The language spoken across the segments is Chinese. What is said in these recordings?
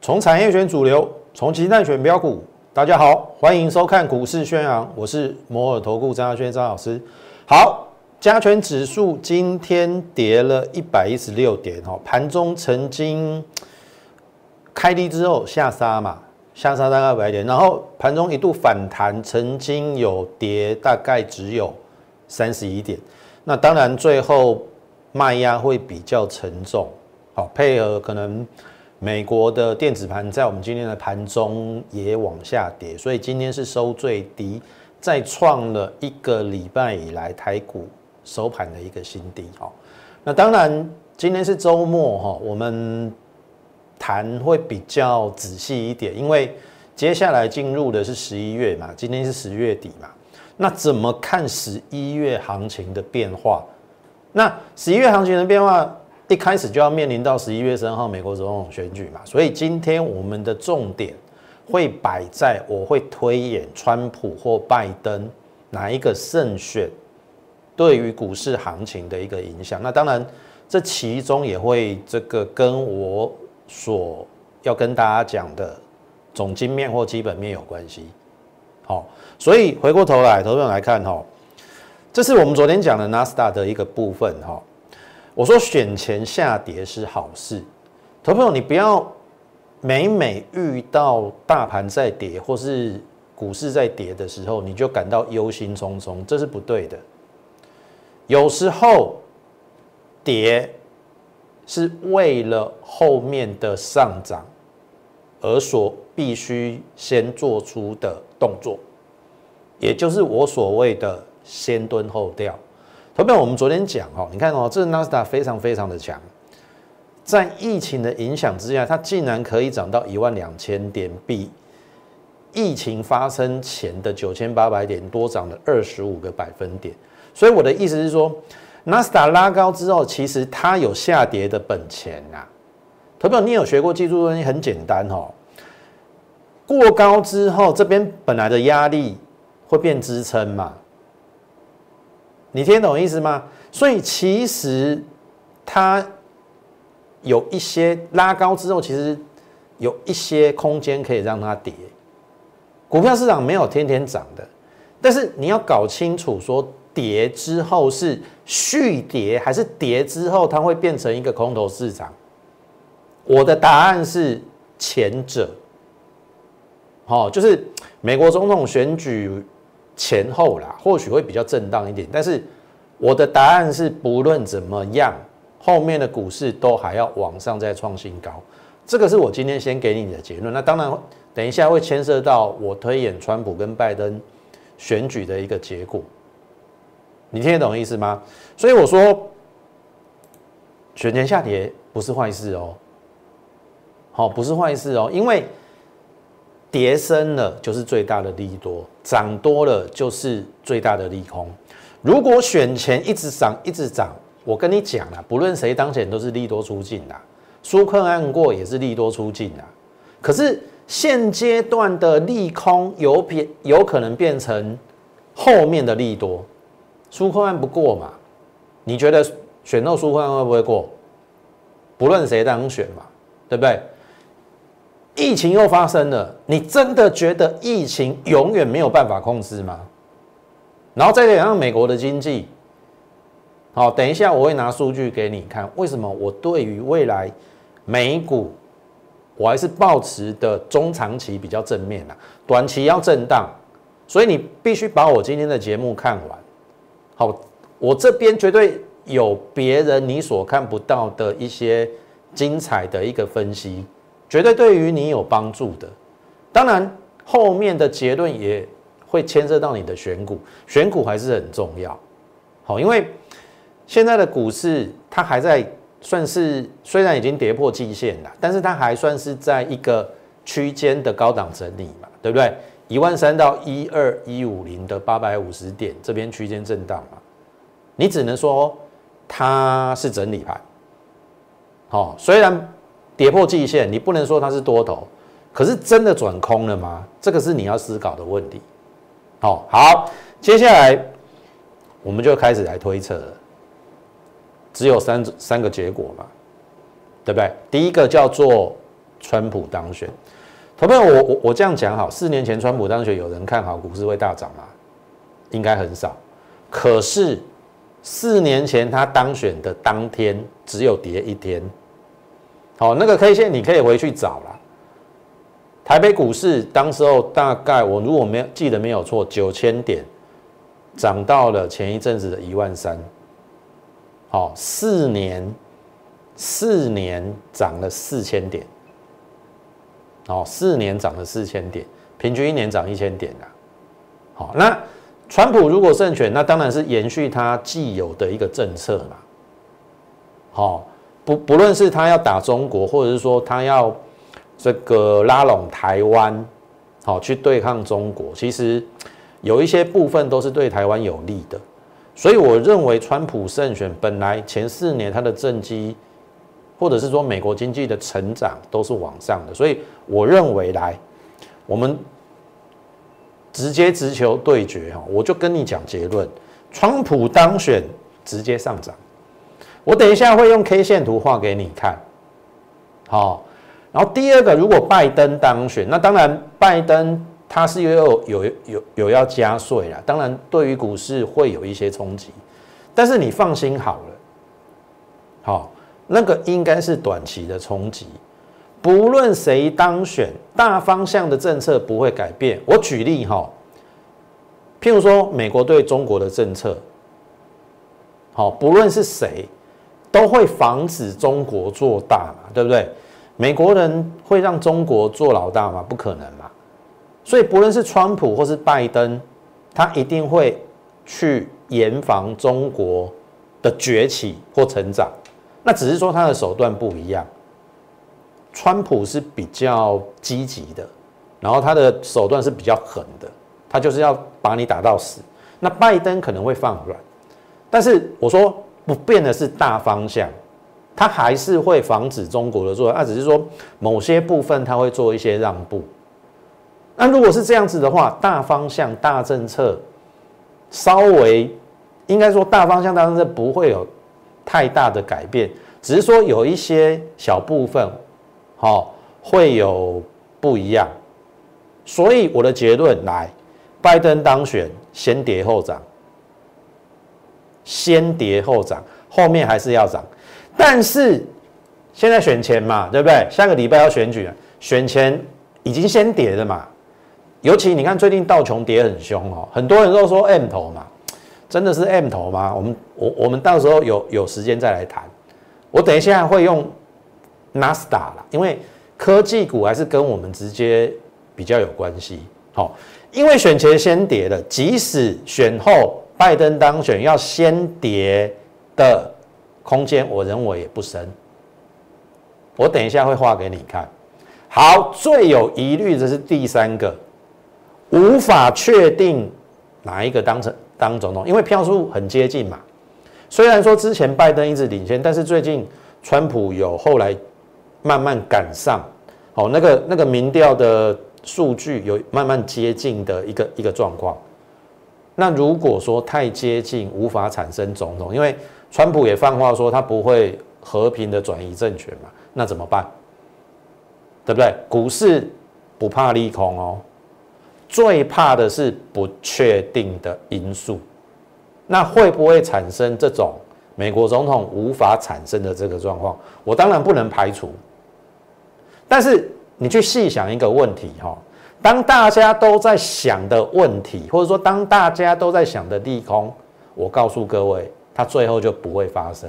从产业选主流，从鸡蛋选标股。大家好，欢迎收看股市宣扬，我是摩尔投顾张亚轩张老师。好，加权指数今天跌了一百一十六点，哈，盘中曾经开低之后下杀嘛，下杀大概百点，然后盘中一度反弹，曾经有跌大概只有三十一点。那当然最后卖压会比较沉重，好，配合可能。美国的电子盘在我们今天的盘中也往下跌，所以今天是收最低，再创了一个礼拜以来台股收盘的一个新低。哈，那当然今天是周末哈，我们谈会比较仔细一点，因为接下来进入的是十一月嘛，今天是十月底嘛，那怎么看十一月行情的变化？那十一月行情的变化？一开始就要面临到十一月三号美国总统选举嘛，所以今天我们的重点会摆在我会推演川普或拜登哪一个胜选对于股市行情的一个影响。那当然，这其中也会这个跟我所要跟大家讲的总经面或基本面有关系。好，所以回过头来，投资者来看哈，这是我们昨天讲的纳斯达的一个部分哈。我说选前下跌是好事，投朋友，你不要每每遇到大盘在跌或是股市在跌的时候，你就感到忧心忡忡，这是不对的。有时候跌是为了后面的上涨而所必须先做出的动作，也就是我所谓的先蹲后跳。投票，我们昨天讲哦，你看哦，这纳斯达非常非常的强，在疫情的影响之下，它竟然可以涨到一万两千点，比疫情发生前的九千八百点多涨了二十五个百分点。所以我的意思是说，纳斯达拉高之后，其实它有下跌的本钱啊。投票，你有学过技术东西，很简单哦，过高之后，这边本来的压力会变支撑嘛。你听懂意思吗？所以其实它有一些拉高之后，其实有一些空间可以让它跌。股票市场没有天天涨的，但是你要搞清楚，说跌之后是续跌，还是跌之后它会变成一个空头市场？我的答案是前者。好，就是美国总统选举。前后啦，或许会比较震荡一点，但是我的答案是，不论怎么样，后面的股市都还要往上再创新高。这个是我今天先给你的结论。那当然，等一下会牵涉到我推演川普跟拜登选举的一个结果。你听得懂意思吗？所以我说，选前下跌不是坏事哦。好，不是坏事哦，因为。跌深了就是最大的利多，涨多了就是最大的利空。如果选前一直涨一直涨，我跟你讲了，不论谁当选都是利多出尽的，舒克案过也是利多出尽的。可是现阶段的利空有变，有可能变成后面的利多。纾困案不过嘛？你觉得选后纾困案会不会过？不论谁当选嘛，对不对？疫情又发生了，你真的觉得疫情永远没有办法控制吗？然后再加上美国的经济，好，等一下我会拿数据给你看，为什么我对于未来美股我还是保持的中长期比较正面啊，短期要震荡，所以你必须把我今天的节目看完。好，我这边绝对有别人你所看不到的一些精彩的一个分析。绝对对于你有帮助的，当然后面的结论也会牵涉到你的选股，选股还是很重要。好，因为现在的股市它还在算是虽然已经跌破季线了，但是它还算是在一个区间的高档整理嘛，对不对？一万三到一二一五零的八百五十点这边区间震荡嘛，你只能说它是整理盘。好，虽然。跌破季线，你不能说它是多头，可是真的转空了吗？这个是你要思考的问题。好，好，接下来我们就开始来推测。只有三三个结果嘛，对不对？第一个叫做川普当选。同朋友，我我我这样讲好，四年前川普当选，有人看好股市会大涨吗？应该很少。可是四年前他当选的当天，只有跌一天。好，那个 K 线你可以回去找了。台北股市当时候大概我如果没有记得没有错，九千点涨到了前一阵子的一万三。好，四年四年涨了四千点。哦，四年涨了四千点，平均一年涨一千点的。好，那川普如果胜选，那当然是延续他既有的一个政策嘛。好，不不论是他要打中国，或者是说他要。这个拉拢台湾，好去对抗中国，其实有一些部分都是对台湾有利的，所以我认为川普胜选本来前四年他的政绩，或者是说美国经济的成长都是往上的，所以我认为来我们直接直球对决哈，我就跟你讲结论，川普当选直接上涨，我等一下会用 K 线图画给你看，好。然后第二个，如果拜登当选，那当然拜登他是有有有有要加税啦，当然对于股市会有一些冲击，但是你放心好了，好，那个应该是短期的冲击，不论谁当选，大方向的政策不会改变。我举例哈，譬如说美国对中国的政策，好，不论是谁，都会防止中国做大嘛，对不对？美国人会让中国做老大吗？不可能嘛！所以不论是川普或是拜登，他一定会去严防中国的崛起或成长。那只是说他的手段不一样。川普是比较积极的，然后他的手段是比较狠的，他就是要把你打到死。那拜登可能会放软，但是我说不变的是大方向。他还是会防止中国的做，那只是说某些部分他会做一些让步。那如果是这样子的话，大方向、大政策稍微应该说大方向、大政策不会有太大的改变，只是说有一些小部分，好会有不一样。所以我的结论来，拜登当选先跌后涨，先跌后涨，后面还是要涨。但是现在选前嘛，对不对？下个礼拜要选举，选前已经先跌了嘛。尤其你看最近道琼跌很凶哦，很多人都说 M 头嘛，真的是 M 头吗？我们我我们到时候有有时间再来谈。我等一下会用 Nasdaq 啦，因为科技股还是跟我们直接比较有关系。好，因为选前先跌的，即使选后拜登当选要先跌的。空间我认为也不深，我等一下会画给你看。好，最有疑虑的是第三个，无法确定哪一个当成当总统，因为票数很接近嘛。虽然说之前拜登一直领先，但是最近川普有后来慢慢赶上，哦，那个那个民调的数据有慢慢接近的一个一个状况。那如果说太接近，无法产生总统，因为。川普也放话说，他不会和平的转移政权嘛？那怎么办？对不对？股市不怕利空哦，最怕的是不确定的因素。那会不会产生这种美国总统无法产生的这个状况？我当然不能排除。但是你去细想一个问题哈，当大家都在想的问题，或者说当大家都在想的利空，我告诉各位。它最后就不会发生。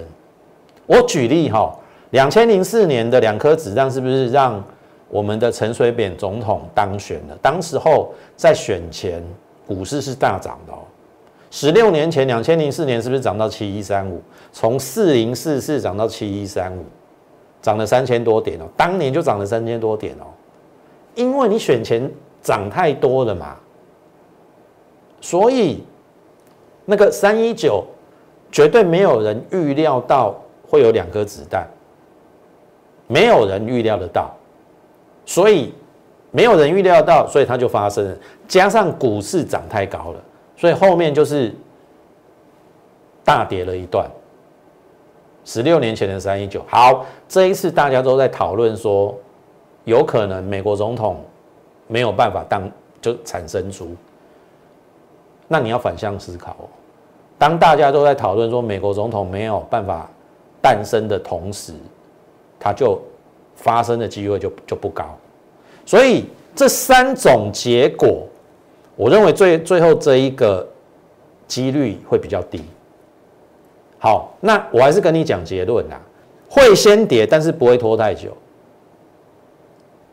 我举例哈，两千零四年的两颗子弹是不是让我们的陈水扁总统当选了？当时候在选前股市是大涨的哦。十六年前，两千零四年是不是涨到七一三五？从四零四四涨到七一三五，涨了三千多点哦。当年就涨了三千多点哦，因为你选前涨太多了嘛，所以那个三一九。绝对没有人预料到会有两颗子弹，没有人预料得到，所以没有人预料到，所以它就发生了。加上股市涨太高了，所以后面就是大跌了一段。十六年前的三一九，好，这一次大家都在讨论说，有可能美国总统没有办法当就产生出。那你要反向思考哦，当大家都在讨论说美国总统没有办法诞生的同时，他就发生的机会就就不高。所以这三种结果，我认为最最后这一个几率会比较低。好，那我还是跟你讲结论啦，会先跌，但是不会拖太久。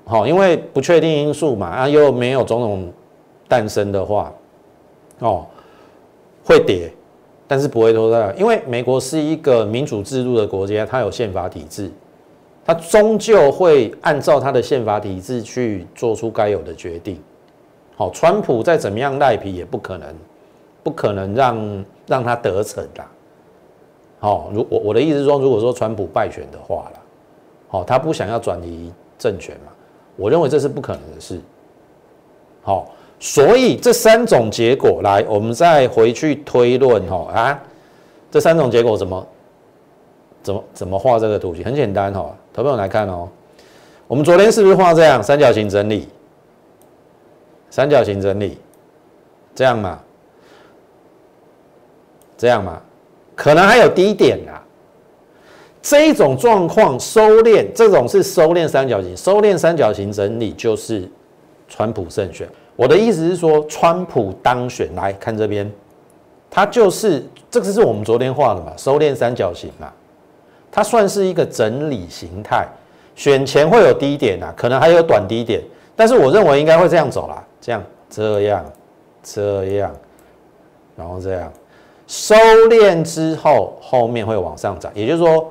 好，因为不确定因素嘛，啊，又没有种种诞生的话，哦，会跌，但是不会拖太久，因为美国是一个民主制度的国家，它有宪法体制，他终究会按照他的宪法体制去做出该有的决定。好，川普再怎么样赖皮，也不可能，不可能让让他得逞的。好，如我我的意思是说，如果说川普败选的话了，好，他不想要转移政权嘛？我认为这是不可能的事。好，所以这三种结果来，我们再回去推论哈啊，这三种结果怎么怎么怎么画这个图形？很简单哈，投朋友来看哦，我们昨天是不是画这样三角形整理？三角形整理，这样嘛？这样嘛？可能还有低点啊，这一种状况收敛，这种是收敛三角形，收敛三角形整理就是川普胜选。我的意思是说，川普当选，来看这边，它就是这个是我们昨天画的嘛，收敛三角形嘛，它算是一个整理形态，选前会有低点啊，可能还有短低点，但是我认为应该会这样走啦，这样这样这样，然后这样。收敛之后，后面会往上涨。也就是说，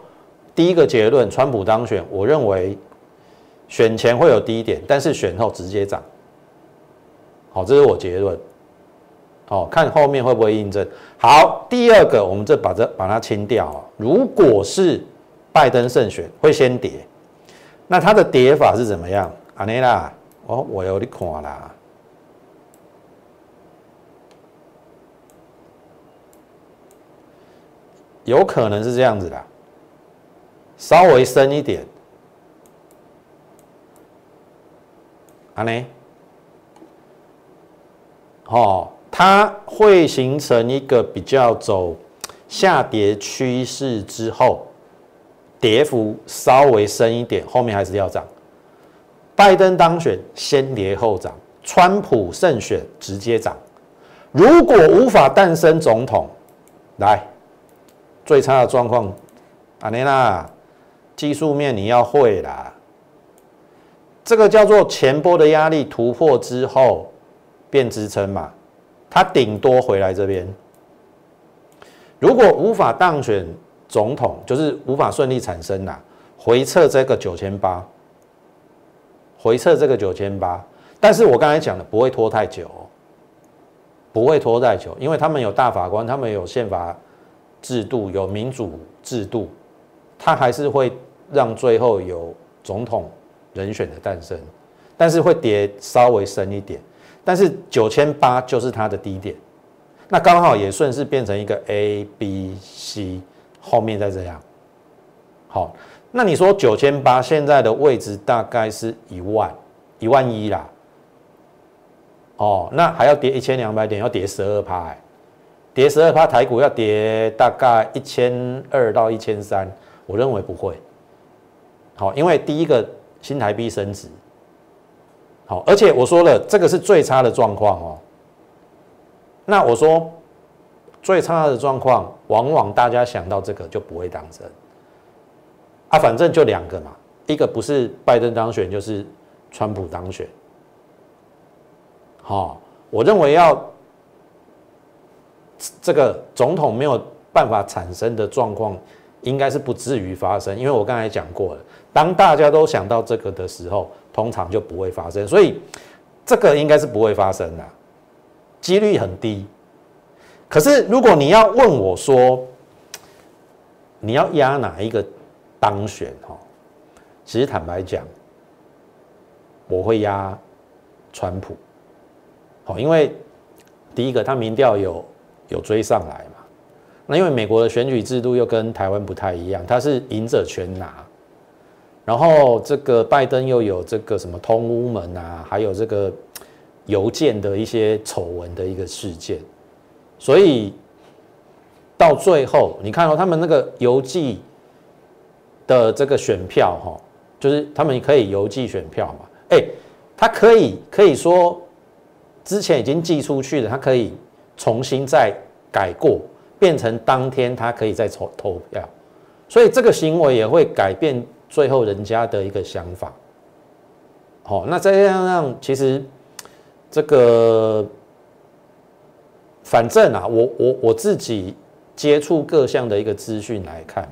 第一个结论，川普当选，我认为选前会有低点，但是选后直接涨。好，这是我结论。好，看后面会不会印证。好，第二个，我们这把这把它清掉啊。如果是拜登胜选，会先跌，那它的跌法是怎么样？阿内拉，哦，我有你看啦。有可能是这样子的，稍微深一点，啊呢，哦，它会形成一个比较走下跌趋势之后，跌幅稍微深一点，后面还是要涨。拜登当选先跌后涨，川普胜选直接涨。如果无法诞生总统，来。最差的状况，阿内娜，技术面你要会啦。这个叫做前波的压力突破之后变支撑嘛，它顶多回来这边。如果无法当选总统，就是无法顺利产生啦，回撤这个九千八，回撤这个九千八。但是我刚才讲的不会拖太久，不会拖太久，因为他们有大法官，他们有宪法。制度有民主制度，它还是会让最后有总统人选的诞生，但是会跌稍微深一点，但是九千八就是它的低点，那刚好也顺势变成一个 A B C，后面再这样，好，那你说九千八现在的位置大概是一万一万一啦，哦，那还要跌一千两百点，要跌十二趴。跌十二趴，台股要跌大概一千二到一千三，我认为不会。好，因为第一个新台币升值，好，而且我说了，这个是最差的状况哦。那我说最差的状况，往往大家想到这个就不会当真。啊，反正就两个嘛，一个不是拜登当选，就是川普当选。好，我认为要。这个总统没有办法产生的状况，应该是不至于发生，因为我刚才讲过了，当大家都想到这个的时候，通常就不会发生，所以这个应该是不会发生的，几率很低。可是如果你要问我说，你要压哪一个当选？哈，其实坦白讲，我会压川普。好，因为第一个他民调有有追上来嘛，那因为美国的选举制度又跟台湾不太一样，他是赢者全拿，然后这个拜登又有这个什么通乌门啊，还有这个邮件的一些丑闻的一个事件，所以到最后你看到他们那个邮寄的这个选票哈，就是他们可以邮寄选票嘛，哎，他可以可以说。之前已经寄出去的，他可以重新再改过，变成当天他可以再投投票，所以这个行为也会改变最后人家的一个想法。好，那再样让其实这个反正啊，我我我自己接触各项的一个资讯来看，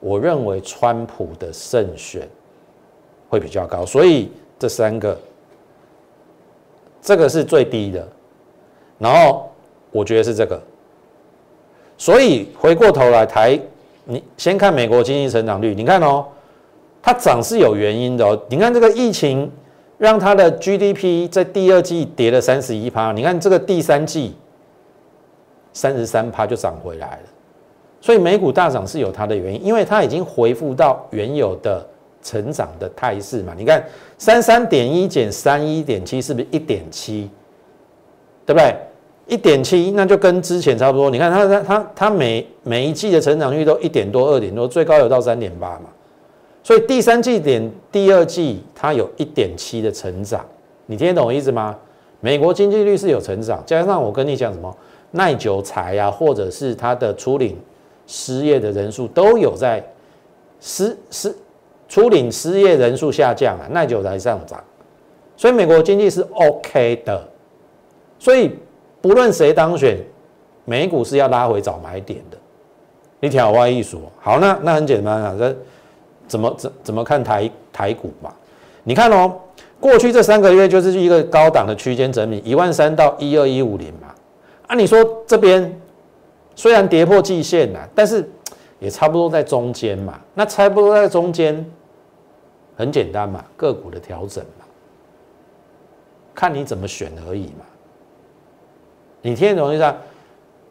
我认为川普的胜选会比较高，所以这三个。这个是最低的，然后我觉得是这个，所以回过头来台，你先看美国经济成长率，你看哦，它涨是有原因的哦。你看这个疫情让它的 GDP 在第二季跌了三十一趴，你看这个第三季三十三趴就涨回来了，所以美股大涨是有它的原因，因为它已经恢复到原有的。成长的态势嘛，你看三三点一减三一点七是不是一点七？对不对？一点七那就跟之前差不多。你看它它它它每每一季的成长率都一点多二点多，最高有到三点八嘛。所以第三季点第二季它有一点七的成长，你听得懂我意思吗？美国经济率是有成长，加上我跟你讲什么耐久材啊，或者是它的初领失业的人数都有在失失。初领失业人数下降啊，耐久才上涨，所以美国经济是 OK 的，所以不论谁当选，美股是要拉回找买点的。你挑歪一说，好，那那很简单啊，这怎么怎怎么看台台股嘛？你看哦，过去这三个月就是一个高档的区间整理，一万三到一二一五零嘛。啊，你说这边虽然跌破季线了，但是。也差不多在中间嘛，那差不多在中间，很简单嘛，个股的调整嘛，看你怎么选而已嘛。你听懂意思啊？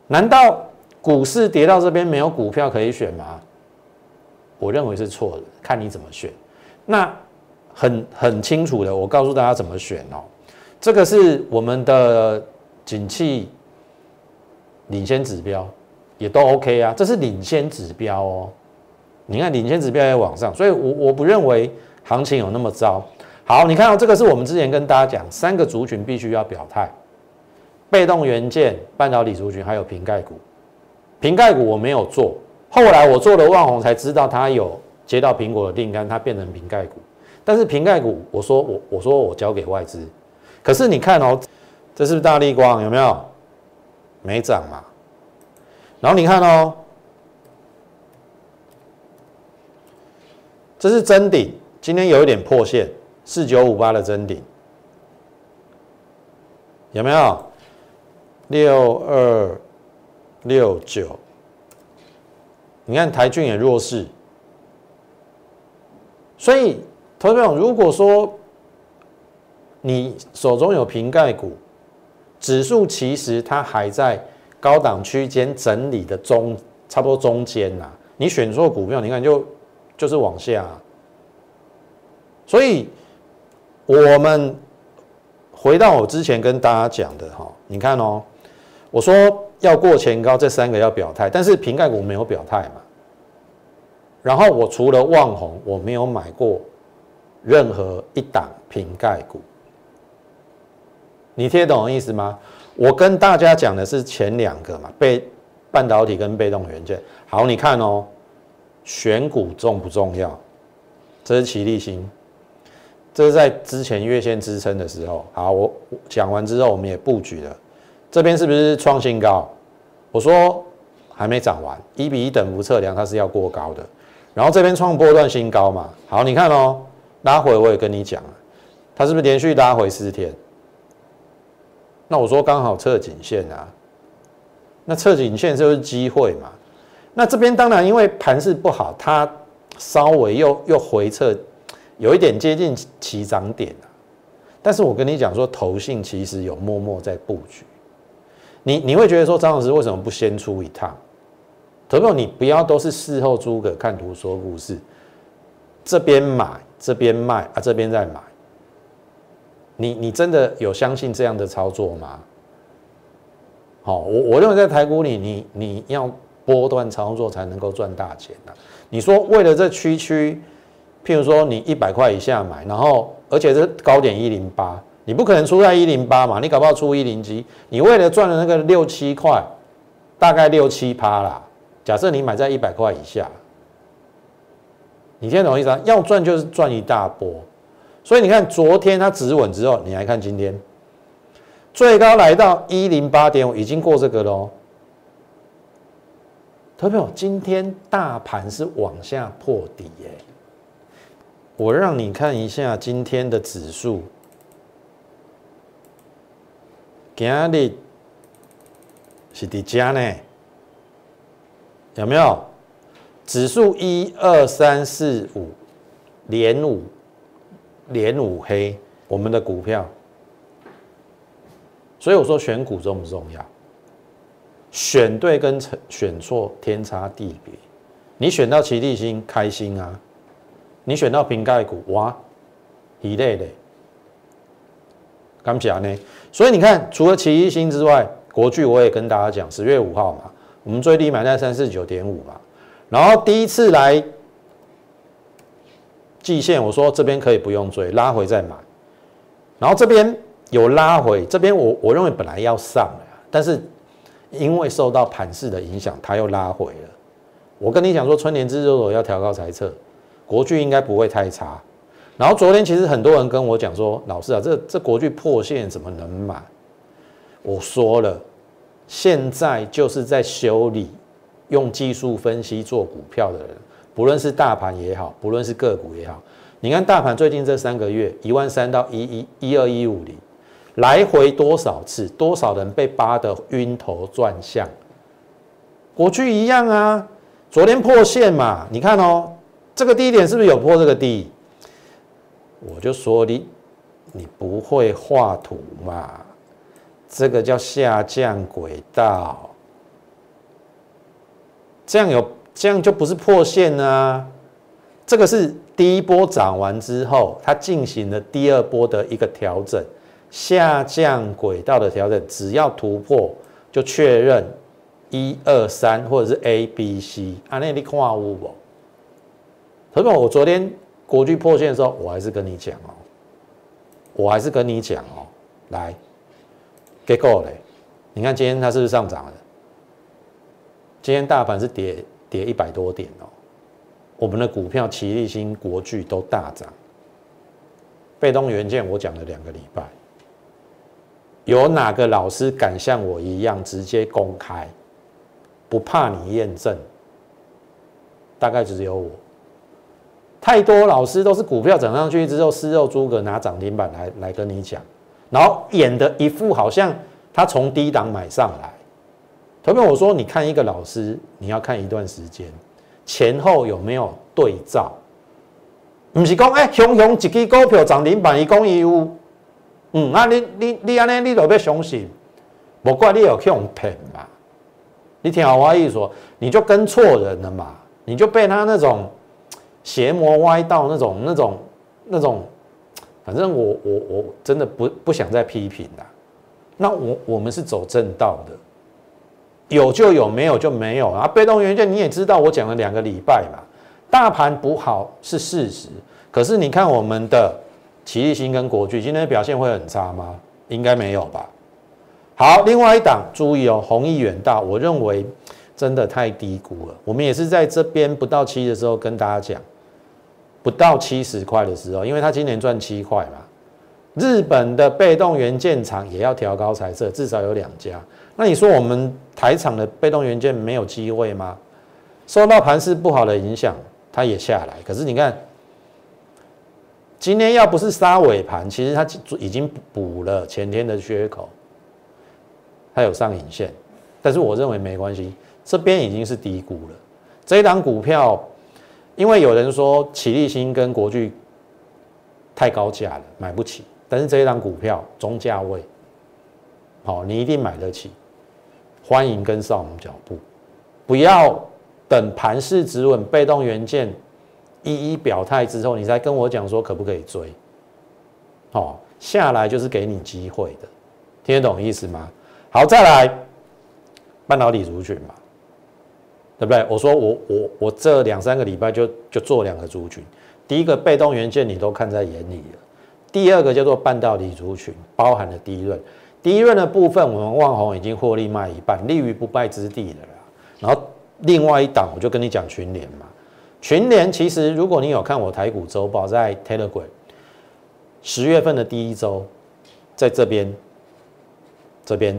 难道股市跌到这边没有股票可以选吗？我认为是错的，看你怎么选。那很很清楚的，我告诉大家怎么选哦。这个是我们的景气领先指标。也都 OK 啊，这是领先指标哦。你看领先指标在往上，所以我我不认为行情有那么糟。好，你看到这个是我们之前跟大家讲，三个族群必须要表态：被动元件、半导体族群，还有瓶盖股。瓶盖股我没有做，后来我做了万宏才知道它有接到苹果的订单，它变成瓶盖股。但是瓶盖股，我说我我说我交给外资，可是你看哦，这是不是大力光？有没有？没涨嘛？然后你看哦，这是真顶，今天有一点破线，四九五八的真顶，有没有？六二六九，你看台骏也弱势，所以投资者如果说你手中有瓶盖股，指数其实它还在。高档区间整理的中，差不多中间呐。你选错股票，你看就就是往下。所以，我们回到我之前跟大家讲的哈，你看哦，我说要过前高，这三个要表态，但是瓶盖股没有表态嘛。然后我除了旺宏，我没有买过任何一档瓶盖股。你听得懂意思吗？我跟大家讲的是前两个嘛，被半导体跟被动元件。好，你看哦，选股重不重要？这是齐力新，这是在之前月线支撑的时候。好，我讲完之后，我们也布局了。这边是不是创新高？我说还没涨完，一比一等幅测量，它是要过高的。然后这边创波段新高嘛。好，你看哦，拉回我也跟你讲了，它是不是连续拉回四天？那我说刚好测颈线啊，那测颈线就是机会嘛。那这边当然因为盘势不好，它稍微又又回撤，有一点接近起涨点但是我跟你讲说，投信其实有默默在布局。你你会觉得说，张老师为什么不先出一趟？投票你不要都是事后诸葛看图说故事，这边买这边卖啊，这边再买。你你真的有相信这样的操作吗？好，我我认为在台股里，你你要波段操作才能够赚大钱的。你说为了这区区，譬如说你一百块以下买，然后而且这高点一零八，你不可能出在一零八嘛？你搞不好出一零七，你为了赚了那个六七块，大概六七趴啦。假设你买在一百块以下，你听懂意思啊？要赚就是赚一大波。所以你看昨天它止稳之后，你来看今天。最高来到一零八点五，已经过这个喽。特别今天大盘是往下破底耶。我让你看一下今天的指数，今日是伫加呢？有没有？指数一二三四五连五连五黑，我们的股票。所以我说选股重不重要？选对跟选错天差地别。你选到奇力新开心啊，你选到瓶盖股哇，一类的。刚讲呢，所以你看，除了奇力星之外，国巨我也跟大家讲，十月五号嘛，我们最低买在三四九点五嘛，然后第一次来季线，我说这边可以不用追，拉回再买，然后这边。有拉回这边，我我认为本来要上的，但是因为受到盘势的影响，它又拉回了。我跟你讲说，春年之作要调高猜测，国巨应该不会太差。然后昨天其实很多人跟我讲说，老师啊，这这国巨破线怎么能买？我说了，现在就是在修理用技术分析做股票的人，不论是大盘也好，不论是个股也好，你看大盘最近这三个月一万三到一一一二一五零。来回多少次，多少人被扒得晕头转向？国巨一样啊，昨天破线嘛，你看哦，这个低点是不是有破这个低？我就说你，你不会画图嘛？这个叫下降轨道，这样有这样就不是破线啊？这个是第一波涨完之后，它进行了第二波的一个调整。下降轨道的调整，只要突破就确认一二三或者是 A B C。啊，那你看我不？朋友我昨天国际破线的时候，我还是跟你讲哦，我还是跟你讲哦，来，get go 嘞！你看今天它是不是上涨了？今天大盘是跌跌一百多点哦，我们的股票齐力新、国巨都大涨，被动元件我讲了两个礼拜。有哪个老师敢像我一样直接公开，不怕你验证？大概只有我。太多老师都是股票涨上去之后，私肉诸葛拿涨停板来来跟你讲，然后演的一副好像他从低档买上来。特别我说，你看一个老师，你要看一段时间前后有没有对照，不是讲哎，熊熊一支股票涨停板，一共有。嗯，啊，你你你安尼，你都要相信，不怪你有去用骗嘛。你听我意思说，你就跟错人了嘛，你就被他那种邪魔歪道那种那种那种，反正我我我真的不不想再批评了。那我我们是走正道的，有就有，没有就没有啊。被动元件你也知道，我讲了两个礼拜嘛，大盘不好是事实，可是你看我们的。奇力新跟国巨今天表现会很差吗？应该没有吧。好，另外一档注意哦，弘毅远大，我认为真的太低估了。我们也是在这边不到七的时候跟大家讲，不到七十块的时候，因为他今年赚七块嘛。日本的被动元件厂也要调高彩色，至少有两家。那你说我们台厂的被动元件没有机会吗？受到盘势不好的影响，它也下来。可是你看。今天要不是杀尾盘，其实它已经补了前天的缺口，它有上影线，但是我认为没关系，这边已经是低估了。这一档股票，因为有人说启立新跟国巨太高价了，买不起。但是这一档股票中价位，好，你一定买得起，欢迎跟上我们脚步，不要等盘势止稳，被动元件一一表态之后，你才跟我讲说可不可以追，好，下来就是给你机会的，听得懂意思吗？好，再来半导体族群嘛，对不对？我说我我我这两三个礼拜就就做两个族群，第一个被动元件你都看在眼里了。第二个叫做半导体族群，包含了第一润，第一润的部分，我们旺宏已经获利卖一半，立于不败之地了啦。然后另外一档，我就跟你讲群联嘛，群联其实如果你有看我台股周报，在 Telegram 十月份的第一周，在这边这边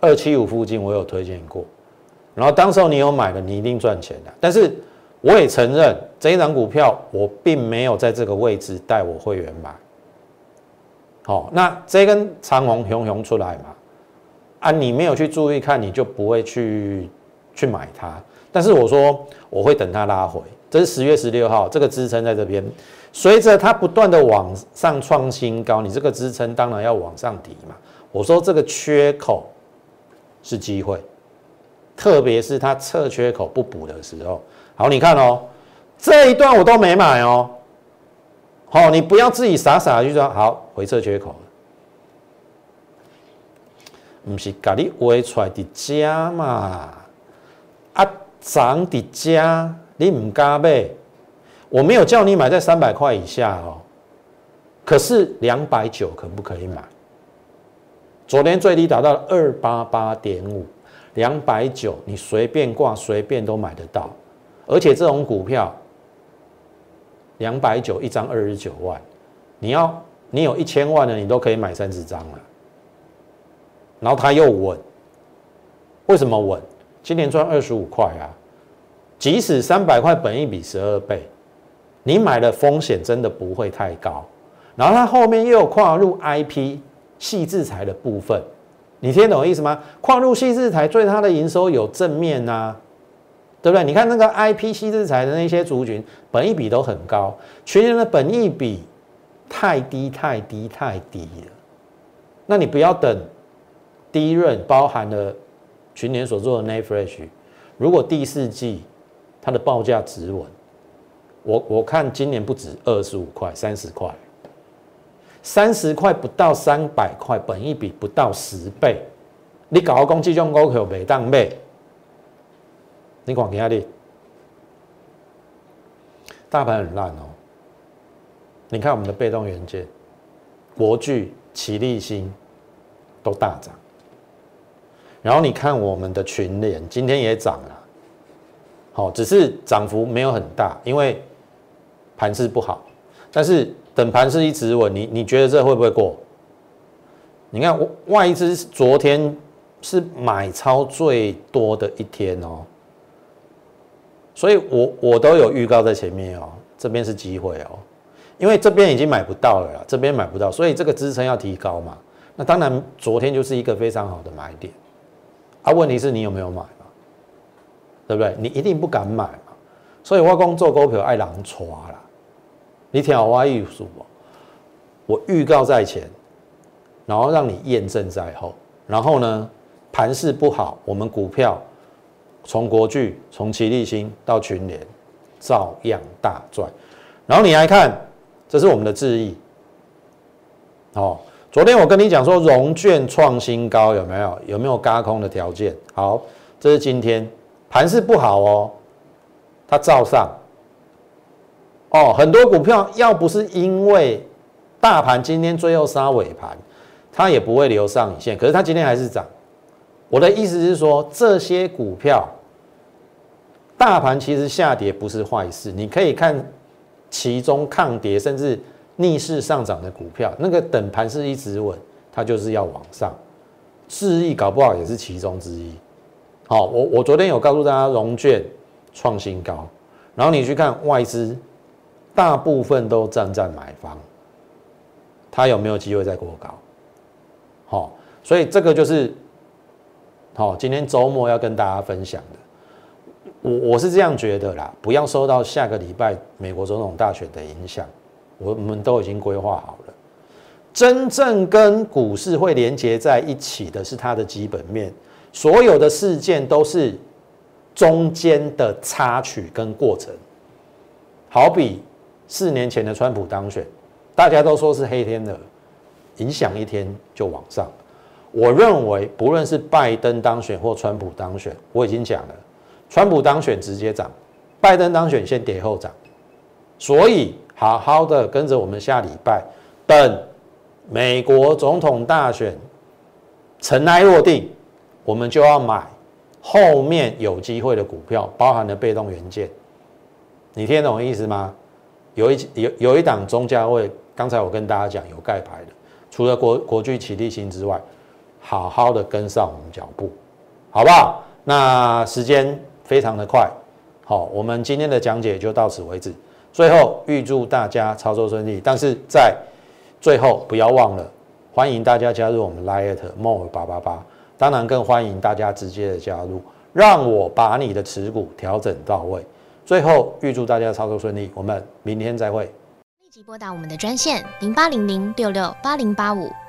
二七五附近，我有推荐过。然后当时候你有买的，你一定赚钱的。但是我也承认，这一档股票我并没有在这个位置带我会员买。好，那这根长虹熊熊出来嘛？啊，你没有去注意看，你就不会去去买它。但是我说我会等它拉回，这是十月十六号，这个支撑在这边，随着它不断的往上创新高，你这个支撑当然要往上提嘛。我说这个缺口是机会，特别是它测缺口不补的时候。好，你看哦，这一段我都没买哦。哦，你不要自己傻傻的就说好回撤缺口，不是咖你挖出来的家嘛？啊，涨的家你唔敢买，我没有叫你买在三百块以下哦。可是两百九可不可以买？昨天最低达到二八八点五，两百九你随便挂随便都买得到，而且这种股票。两百九一张，二十九万，你要你有一千万的，你都可以买三十张了。然后它又稳，为什么稳？今年赚二十五块啊，即使三百块本一比十二倍，你买的风险真的不会太高。然后它后面又有跨入 IP 细制材的部分，你听懂意思吗？跨入细制材对它的营收有正面呐。对不对？你看那个 I P 细制裁的那些族群，本益比都很高，群联的本益比太低太低太低了。那你不要等第一润包含了群联所做的 n a f r e s h 如果第四季它的报价止稳，我我看今年不止二十五块、三十块，三十块不到三百块，本一比不到十倍，你搞个公这种股票袂当买。你管给压力，大盘很烂哦。你看我们的被动元件，国巨、奇力新都大涨。然后你看我们的群联，今天也涨了，好，只是涨幅没有很大，因为盘势不好。但是等盘势一直稳，你你觉得这会不会过？你看外资昨天是买超最多的一天哦。所以，我我都有预告在前面哦，这边是机会哦，因为这边已经买不到了啦，这边买不到，所以这个支撑要提高嘛。那当然，昨天就是一个非常好的买点，啊，问题是你有没有买嘛？对不对？你一定不敢买嘛。所以，我讲做股票爱狼抓啦，你听我意思不？我预告在前，然后让你验证在后，然后呢，盘势不好，我们股票。从国巨、从奇力新到群联，照样大赚。然后你来看，这是我们的质疑。哦，昨天我跟你讲说，融券创新高，有没有？有没有嘎空的条件？好，这是今天盘势不好哦，它照上。哦，很多股票要不是因为大盘今天最后杀尾盘，它也不会留上影线。可是它今天还是涨。我的意思是说，这些股票，大盘其实下跌不是坏事。你可以看其中抗跌甚至逆势上涨的股票，那个等盘是一直稳，它就是要往上。智易搞不好也是其中之一。好，我我昨天有告诉大家，融券创新高，然后你去看外资，大部分都站在买方，它有没有机会再过高？好，所以这个就是。好，今天周末要跟大家分享的，我我是这样觉得啦，不要受到下个礼拜美国总统大选的影响，我们都已经规划好了。真正跟股市会连接在一起的是它的基本面，所有的事件都是中间的插曲跟过程。好比四年前的川普当选，大家都说是黑天鹅，影响一天就往上。我认为不论是拜登当选或川普当选，我已经讲了，川普当选直接涨，拜登当选先跌后涨。所以好好的跟着我们下礼拜等。美国总统大选尘埃落定，我们就要买后面有机会的股票，包含了被动元件。你听懂我意思吗？有一有有一档中价位，刚才我跟大家讲有盖牌的，除了国国巨、启立新之外，好好的跟上我们脚步，好不好？那时间非常的快，好，我们今天的讲解就到此为止。最后预祝大家操作顺利，但是在最后不要忘了，欢迎大家加入我们 Lite More 八八八，当然更欢迎大家直接的加入，让我把你的持股调整到位。最后预祝大家操作顺利，我们明天再会。立即拨打我们的专线零八零零六六八零八五。